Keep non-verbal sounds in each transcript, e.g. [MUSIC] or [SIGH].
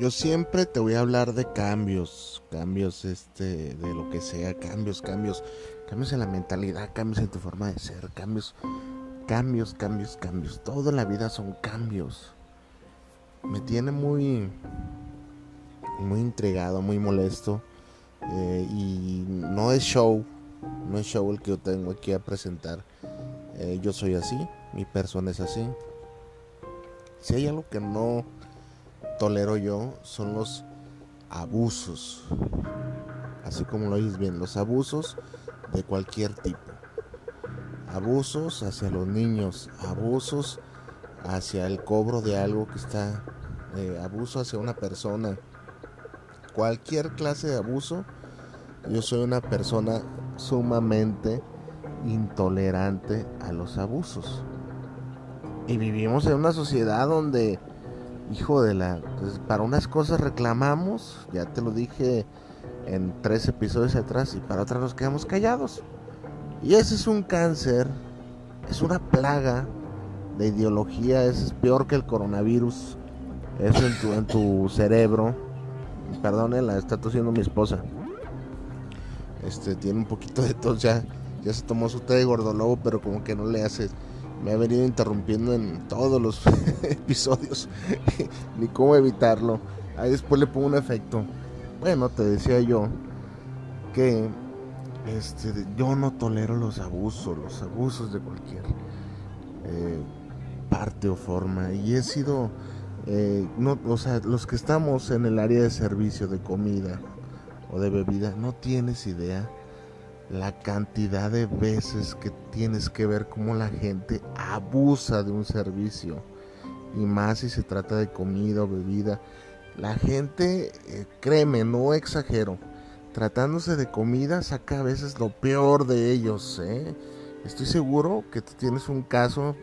Yo siempre te voy a hablar de cambios, cambios este, de lo que sea, cambios, cambios, cambios en la mentalidad, cambios en tu forma de ser, cambios, cambios, cambios, cambios. Todo en la vida son cambios. Me tiene muy, muy intrigado, muy molesto. Eh, y no es show, no es show el que yo tengo aquí a presentar. Eh, yo soy así, mi persona es así. Si hay algo que no tolero yo son los abusos. Así como lo oyes bien, los abusos de cualquier tipo. Abusos hacia los niños, abusos hacia el cobro de algo que está, eh, abuso hacia una persona. Cualquier clase de abuso, yo soy una persona sumamente intolerante a los abusos. Y vivimos en una sociedad donde hijo de la... Pues, para unas cosas reclamamos, ya te lo dije en tres episodios atrás, y para otras nos quedamos callados. Y ese es un cáncer, es una plaga de ideología, es peor que el coronavirus, eso en tu, en tu cerebro. Perdone, la está tosiendo mi esposa. Este tiene un poquito de tos ya, ya se tomó su té de gordolobo, pero como que no le hace me ha venido interrumpiendo en todos los [LAUGHS] episodios, [LAUGHS] ni cómo evitarlo. Ahí después le pongo un efecto. Bueno, te decía yo que este, yo no tolero los abusos, los abusos de cualquier eh, parte o forma. Y he sido, eh, no, o sea, los que estamos en el área de servicio de comida o de bebida, no tienes idea la cantidad de veces que tienes que ver cómo la gente abusa de un servicio. Y más si se trata de comida o bebida. La gente, eh, créeme, no exagero. Tratándose de comida saca a veces lo peor de ellos. ¿eh? Estoy seguro que tú tienes un caso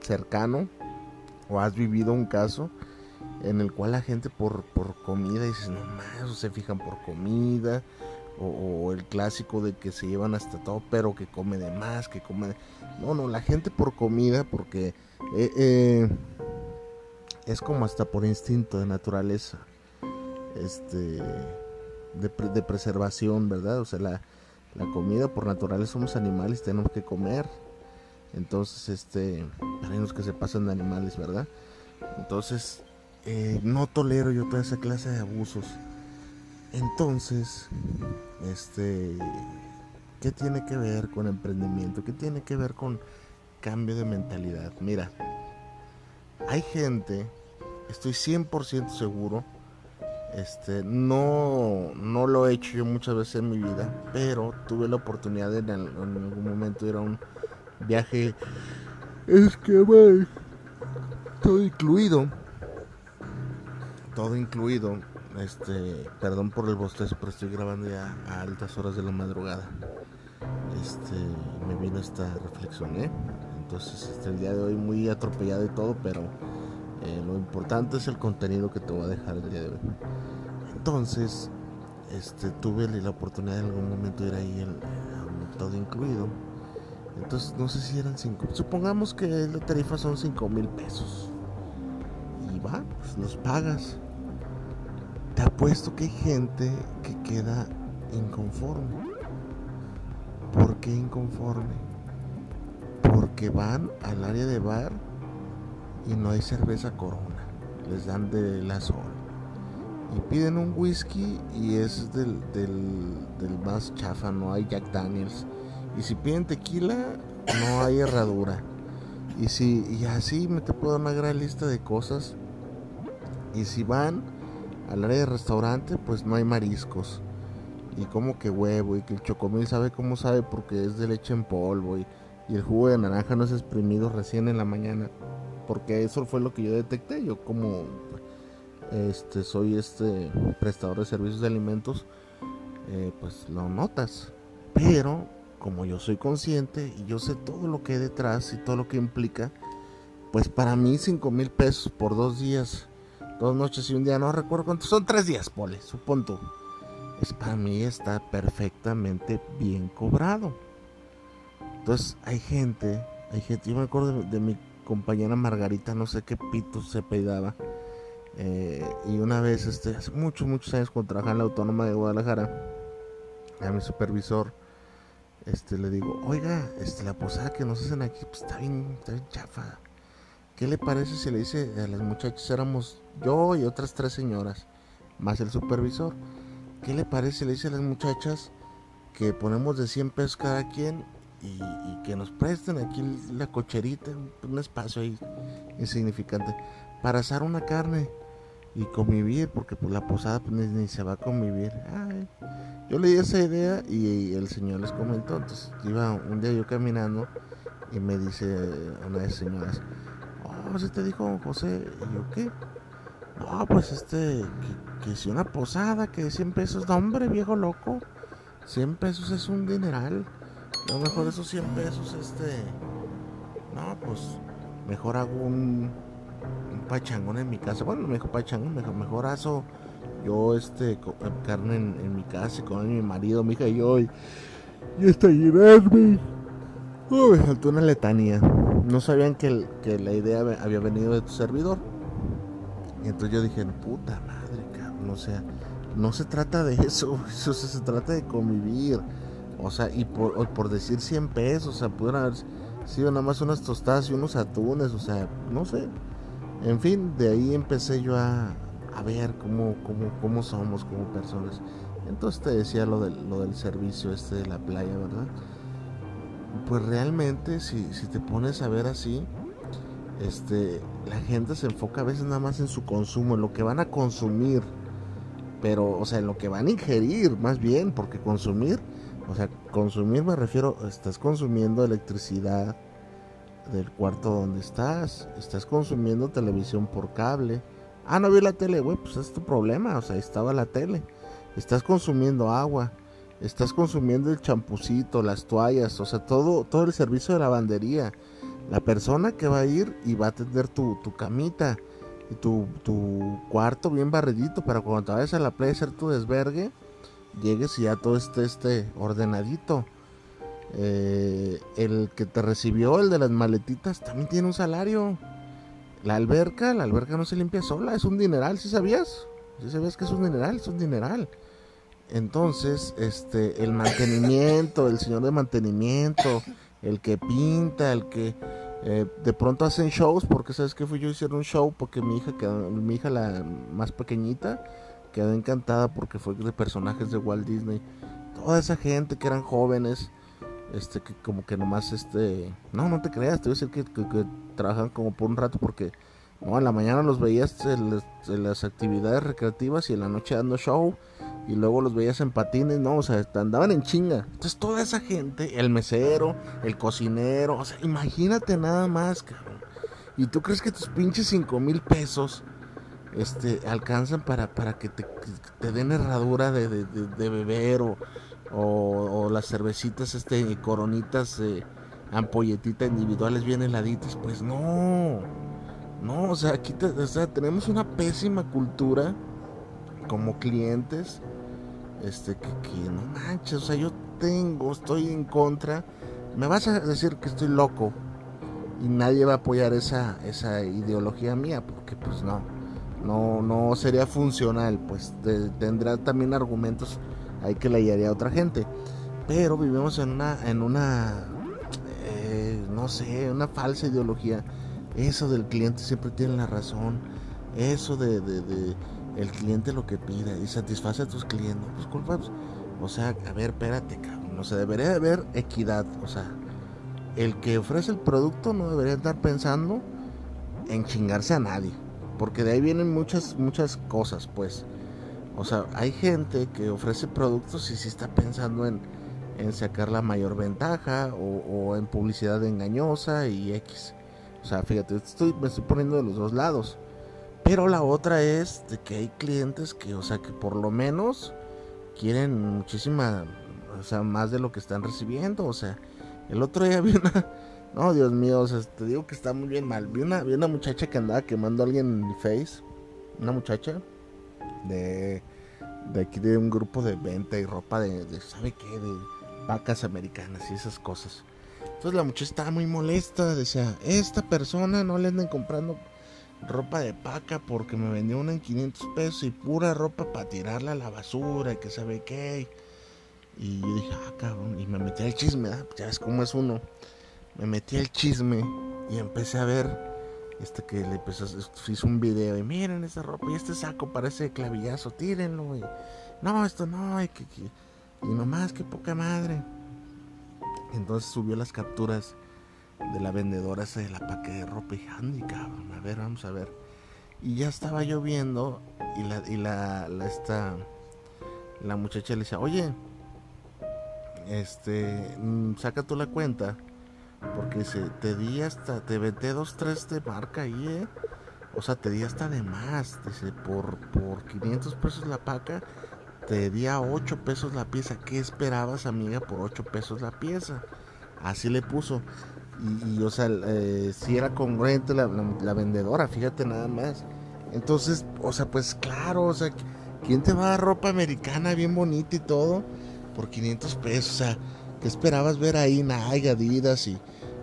cercano o has vivido un caso en el cual la gente por, por comida dice, no más, se fijan por comida o, el clásico de que se llevan hasta todo, pero que come de más, que come de... No, no, la gente por comida, porque eh, eh, es como hasta por instinto de naturaleza, este, de, preservación, ¿verdad? O sea, la, la comida por naturaleza somos animales, tenemos que comer. Entonces, este, hay unos que se pasan de animales, ¿verdad? Entonces, eh, no tolero yo toda esa clase de abusos. Entonces, este, ¿qué tiene que ver con emprendimiento? ¿Qué tiene que ver con cambio de mentalidad? Mira, hay gente, estoy 100% seguro, este, no, no lo he hecho yo muchas veces en mi vida, pero tuve la oportunidad en, algún momento ir a un viaje, es que todo incluido, todo incluido, este, perdón por el bostezo, pero estoy grabando ya a altas horas de la madrugada. Este, me vino esta reflexión, ¿eh? Entonces, este, el día de hoy muy atropellado y todo, pero eh, lo importante es el contenido que te voy a dejar el día de hoy. Entonces, este, tuve la oportunidad en algún momento de ir ahí el, todo incluido. Entonces, no sé si eran 5. Supongamos que la tarifa son 5 mil pesos. Y va, pues los pagas te apuesto que hay gente que queda inconforme. ¿Por qué inconforme? Porque van al área de bar y no hay cerveza corona. Les dan de la sol. Y piden un whisky y es del, del, más chafa, no hay Jack Daniels. Y si piden tequila, no hay herradura. Y si y así me te puedo dar una gran lista de cosas. Y si van al área de restaurante, pues no hay mariscos. Y como que huevo, y que el chocomil sabe cómo sabe porque es de leche en polvo. Y, el jugo de naranja no es exprimido recién en la mañana. Porque eso fue lo que yo detecté. Yo como este soy este prestador de servicios de alimentos, eh, pues lo notas. Pero como yo soy consciente y yo sé todo lo que hay detrás y todo lo que implica, pues para mí 5 mil pesos por dos días, dos noches y un día, no recuerdo cuántos, son tres días, pole, supongo. Es para mí está perfectamente bien cobrado. Entonces hay gente, hay gente, yo me acuerdo de, mi compañera Margarita, no sé qué pito se pedaba. Eh, y una vez, este, hace muchos, muchos años, cuando trabajaba en la Autónoma de Guadalajara, a mi supervisor, este, le digo, oiga, este, la posada que nos hacen aquí, pues está bien, está bien chafa. ¿Qué le parece si le dice a las muchachas, éramos yo y otras tres señoras, más el supervisor? ¿Qué le parece si le dice a las muchachas que ponemos de 100 pesos cada quien y, que nos presten aquí la cocherita, un espacio ahí insignificante, para asar una carne y convivir, porque pues la posada pues, ni, se va a convivir. yo le di esa idea y, el señor les comentó, entonces iba un día yo caminando y me dice una de las señoras, oh, ¿sí te dijo José? Y yo, ¿qué? No, pues este, que, si una posada, que 100 pesos, no hombre, viejo loco, 100 pesos es un dineral. A lo mejor esos 100 pesos, este, no, pues mejor hago un pachangón en mi casa. Bueno, me dijo pachangón, mejor aso yo este eh, carne en, mi casa y con mi marido, mi hija y yo. Y, está llenarme. Oh, me faltó una letanía. No sabían que, que, la idea había venido de tu servidor. Y entonces yo dije, puta madre, cabrón. O sea, no se trata de eso. [LAUGHS] eso se trata de convivir. O sea, y por, decir 100 pesos, o sea, pudieron haber sido nada más unas tostadas y unos atunes. O sea, no sé. En fin, de ahí empecé yo a, ver cómo, cómo, cómo, somos como personas. Entonces te decía lo del, lo del servicio este de la playa, ¿verdad? Pues realmente si, si te pones a ver así, este, la gente se enfoca a veces nada más en su consumo, en lo que van a consumir, pero, o sea, en lo que van a ingerir, más bien, porque consumir, o sea, consumir me refiero, estás consumiendo electricidad, del cuarto donde estás. Estás consumiendo televisión por cable. Ah, no vi la tele, güey, pues es tu problema. O sea, ahí estaba la tele. Estás consumiendo agua. Estás consumiendo el champucito, las toallas, o sea, todo, todo el servicio de lavandería. La persona que va a ir y va a atender tu, tu camita y tu, tu, cuarto bien barridito para cuando te vayas a la playa hacer tu desvergue, llegues y ya todo esté, esté ordenadito. Eh, el que te recibió, el de las maletitas, también tiene un salario. La alberca, la alberca no se limpia sola, es un dineral, si sabías? Si sabías que es un dineral, es un dineral. Entonces, este, el mantenimiento, el señor de mantenimiento, el que pinta, el que eh, de pronto hacen shows, porque sabes que fui yo hacer un show porque mi hija mi hija la más pequeñita quedó encantada porque fue de personajes de Walt Disney. Toda esa gente que eran jóvenes, este que como que nomás este no no te creas te voy a decir que, que, trabajan como por un rato porque no en la mañana los veías en, las actividades recreativas y en la noche dando show y luego los veías en patines no o sea andaban en chinga. Entonces toda esa gente el mesero el cocinero o sea imagínate nada más cabrón. Y tú crees que tus pinches cinco mil pesos este alcanzan para para que te, te den herradura de, de, de beber o o, las cervecitas este coronitas eh, ampolletitas individuales bien heladitas pues no. No o sea aquí tenemos una pésima cultura como clientes este que, no manches o sea yo tengo estoy en contra me vas a decir que estoy loco y nadie va a apoyar esa esa ideología mía porque pues no no no sería funcional pues tendrá también argumentos hay que le haría a otra gente. Pero vivimos en una, en una, eh, no sé, una falsa ideología. Eso del cliente siempre tiene la razón. Eso de, el cliente lo que pida y satisface a tus clientes. Pues, pues O sea, a ver, espérate, cabrón. O sea, debería haber equidad. O sea, el que ofrece el producto no debería estar pensando en chingarse a nadie. Porque de ahí vienen muchas, muchas cosas, pues. O sea, hay gente que ofrece productos y sí está pensando en, en sacar la mayor ventaja o, en publicidad engañosa y X. O sea, fíjate, estoy, me estoy poniendo de los dos lados. Pero la otra es de que hay clientes que, o sea, que por lo menos quieren muchísima, o sea, más de lo que están recibiendo. O sea, el otro día vi una, [LAUGHS] no, Dios mío, o sea, te digo que está muy bien mal. Vi una, vi una muchacha que andaba quemando a alguien en mi face, una muchacha de, de aquí de un grupo de venta y ropa de, de ¿sabe qué? De vacas americanas y esas cosas. Entonces la muchacha estaba muy molesta, decía, esta persona no le anden comprando ropa de paca porque me vendió una en 500 pesos y pura ropa para tirarla a la basura y que sabe qué. Y yo dije, ah, cabrón, y me metí al chisme, ya ves cómo es uno. Me metí al chisme y empecé a ver este que le empezó, un video y miren esa ropa y este saco parece clavillazo, tírenlo. Y, no, esto no, y que, y nomás, que poca madre. Entonces subió las capturas de la vendedora esa de la paque de ropa y Andy, cabrón, a ver, vamos a ver. Y ya estaba lloviendo y la, y la, esta, la muchacha le decía, oye, este, mm, saca tú la cuenta, porque se, te di hasta, te vendé dos, tres de marca ahí, eh. O sea, te di hasta de más, dice, por, por 500 pesos la paca te di a 8 pesos la pieza. ¿Qué esperabas, amiga, por 8 pesos la pieza? Así le puso. Y, o sea, eh, si era congruente la, vendedora, fíjate nada más. Entonces, o sea, pues claro, o sea, ¿quién te va a ropa americana bien bonita y todo por 500 pesos? O sea, ¿qué esperabas ver ahí? Nike, Adidas y...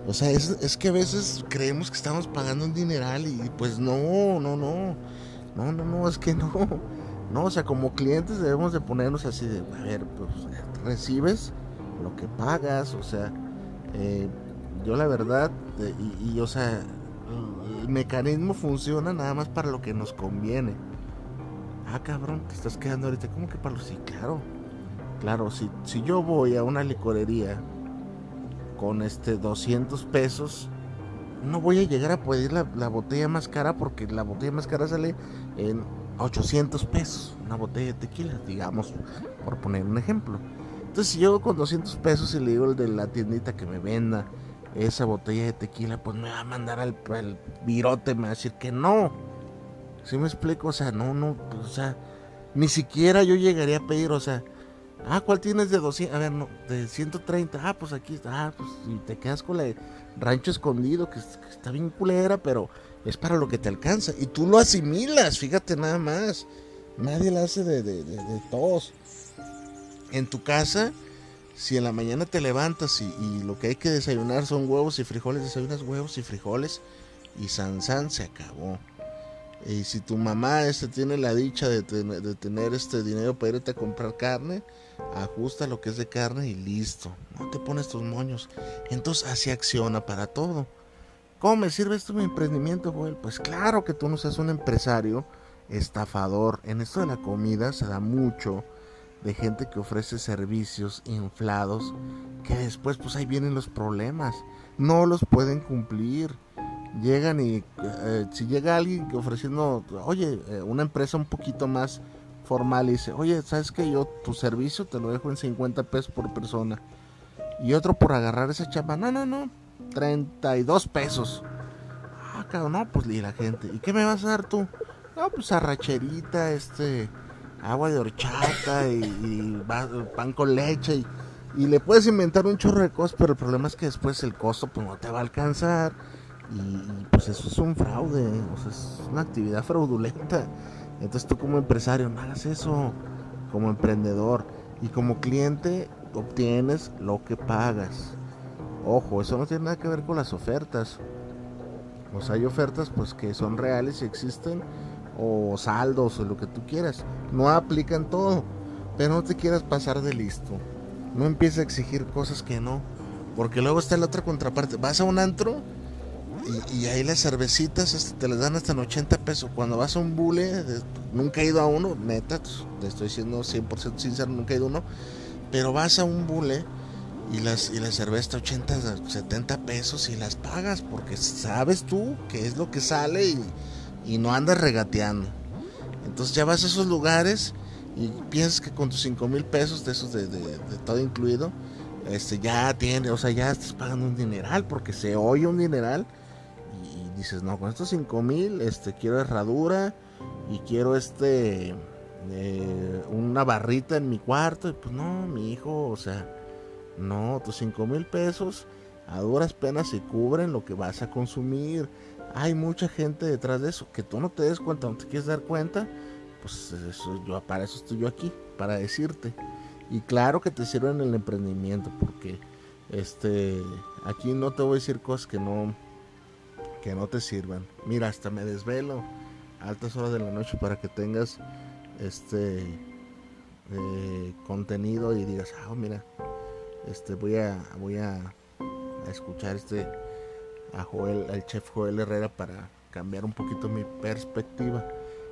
O sea, es, es que a veces creemos que estamos pagando un dineral y pues no, no, no. No, no, no, es que no. ¿no? O sea, como clientes debemos de ponernos así de, a ver, pues recibes lo que pagas, o sea, eh, yo la verdad, eh, y, o sea, el mecanismo funciona nada más para lo que nos conviene. Ah, cabrón, te estás quedando ahorita, ¿cómo que para lo sí? Claro, claro, si, si yo voy a una licorería con este 200 pesos, no voy a llegar a pedir la, la botella más cara porque la botella más cara sale en 800 pesos una botella de tequila, digamos, por poner un ejemplo. Entonces, si yo con 200 pesos y le digo el de la tiendita que me venda esa botella de tequila, pues me va a mandar al, virote, me va a decir que no. ¿Sí me explico? O sea, no, no, o sea, ni siquiera yo llegaría a pedir, o sea, ah, ¿cuál tienes de 200? A ver, no, de 130, ah, pues aquí está, ah, pues y te quedas con la de rancho escondido, que, está bien culera, pero es para lo que te alcanza. Y tú lo asimilas, fíjate nada más. Nadie la hace de, de, todos. En tu casa, si en la mañana te levantas y, lo que hay que desayunar son huevos y frijoles, desayunas huevos y frijoles y san san se acabó. Y si tu mamá este, tiene la dicha de, tener este dinero para irte a comprar carne, ajusta lo que es de carne y listo. No te pones tus moños. Entonces así acciona para todo. ¿Cómo me sirve esto mi emprendimiento, Joel? Pues claro que tú no seas un empresario estafador. En esto de la comida se da mucho de gente que ofrece servicios inflados que después pues ahí vienen los problemas. No los pueden cumplir. Llegan y eh, si llega alguien ofreciendo, oye, eh, una empresa un poquito más formal y dice, oye, ¿sabes que yo tu servicio te lo dejo en 50 pesos por persona? Y otro por agarrar esa chapa, no, no, no, 32 pesos. Ah, cabrón, no, pues y la gente, ¿y qué me vas a dar tú? No, pues arracherita, este, agua de horchata y, pan con leche y, le puedes inventar un chorro de cosas, pero el problema es que después el costo pues no te va a alcanzar y, pues eso es un fraude, o sea, es una actividad fraudulenta. Entonces tú como empresario no hagas eso, como emprendedor y como cliente obtienes lo que pagas. Ojo, eso no tiene nada que ver con las ofertas. O sea, hay ofertas pues que son reales y existen o saldos o lo que tú quieras. No aplican todo, pero no te quieras pasar de listo. No empieces a exigir cosas que no, porque luego está la otra contraparte. Vas a un antro y, ahí las cervecitas te las dan hasta en 80 pesos. Cuando vas a un bule, nunca he ido a uno, neta, te estoy siendo 100% sincero, nunca he ido a uno. Pero vas a un bule y las y la cerveza 80, 70 pesos y las pagas porque sabes tú que es lo que sale y, y no andas regateando. Entonces ya vas a esos lugares y piensas que con tus 5 mil pesos de esos de, todo incluido, este ya tiene, o sea, ya estás pagando un dineral porque se oye un dineral y, dices, no, con estos 5 mil, este, quiero herradura y quiero este, eh, una barrita en mi cuarto y pues no, mi hijo, o sea, no, tus 5 mil pesos a duras penas se cubren lo que vas a consumir. Hay mucha gente detrás de eso que tú no te des cuenta, no te quieres dar cuenta. Pues eso, yo, para eso estoy yo aquí, para decirte. Y claro que te sirve en el emprendimiento, porque este aquí no te voy a decir cosas que no que no te sirvan. Mira, hasta me desvelo a altas horas de la noche para que tengas este eh, contenido y digas, ah, mira, este voy a voy a, escuchar este a Joel al chef Joel Herrera para cambiar un poquito mi perspectiva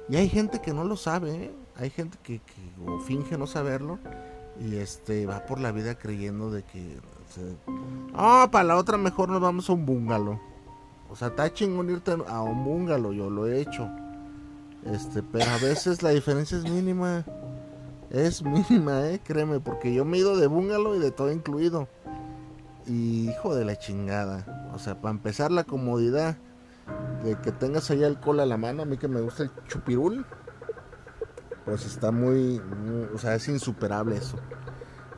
y hay gente que no lo sabe ¿eh? hay gente que, finge no saberlo y este va por la vida creyendo de que ah para la otra mejor nos vamos a un bungalow o sea está chingón irte a un bungalow yo lo he hecho este pero a veces la diferencia es mínima es mínima, eh, créeme, porque yo me he ido de bungalow y de todo incluido. Y hijo de la chingada. O sea, para empezar la comodidad de que tengas ahí alcohol a la mano, a mí que me gusta el chupirul, pues está muy, o sea, es insuperable eso.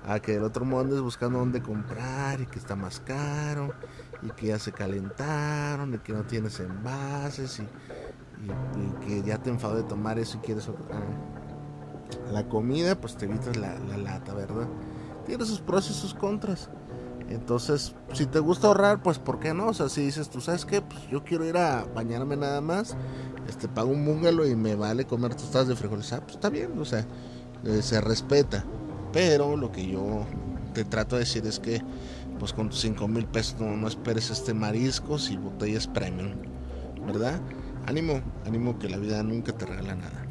A que el otro modo andes buscando dónde comprar y que está más caro y que ya se calentaron y que no tienes envases y, que ya te enfadó de tomar eso y quieres. Ah, la comida, pues te evitas la, lata, ¿verdad? Tiene sus pros y sus contras. Entonces, si te gusta ahorrar, pues ¿por qué no? O sea, si dices, tú sabes qué, pues yo quiero ir a bañarme nada más, este pago un bungalow y me vale comer tostadas de frijoles, ah, pues está bien, o sea, eh, se respeta. Pero lo que yo te trato de decir es que, pues con tus 5 mil pesos no, esperes este mariscos y botellas premium, ¿verdad? Ánimo, ánimo que la vida nunca te regala nada.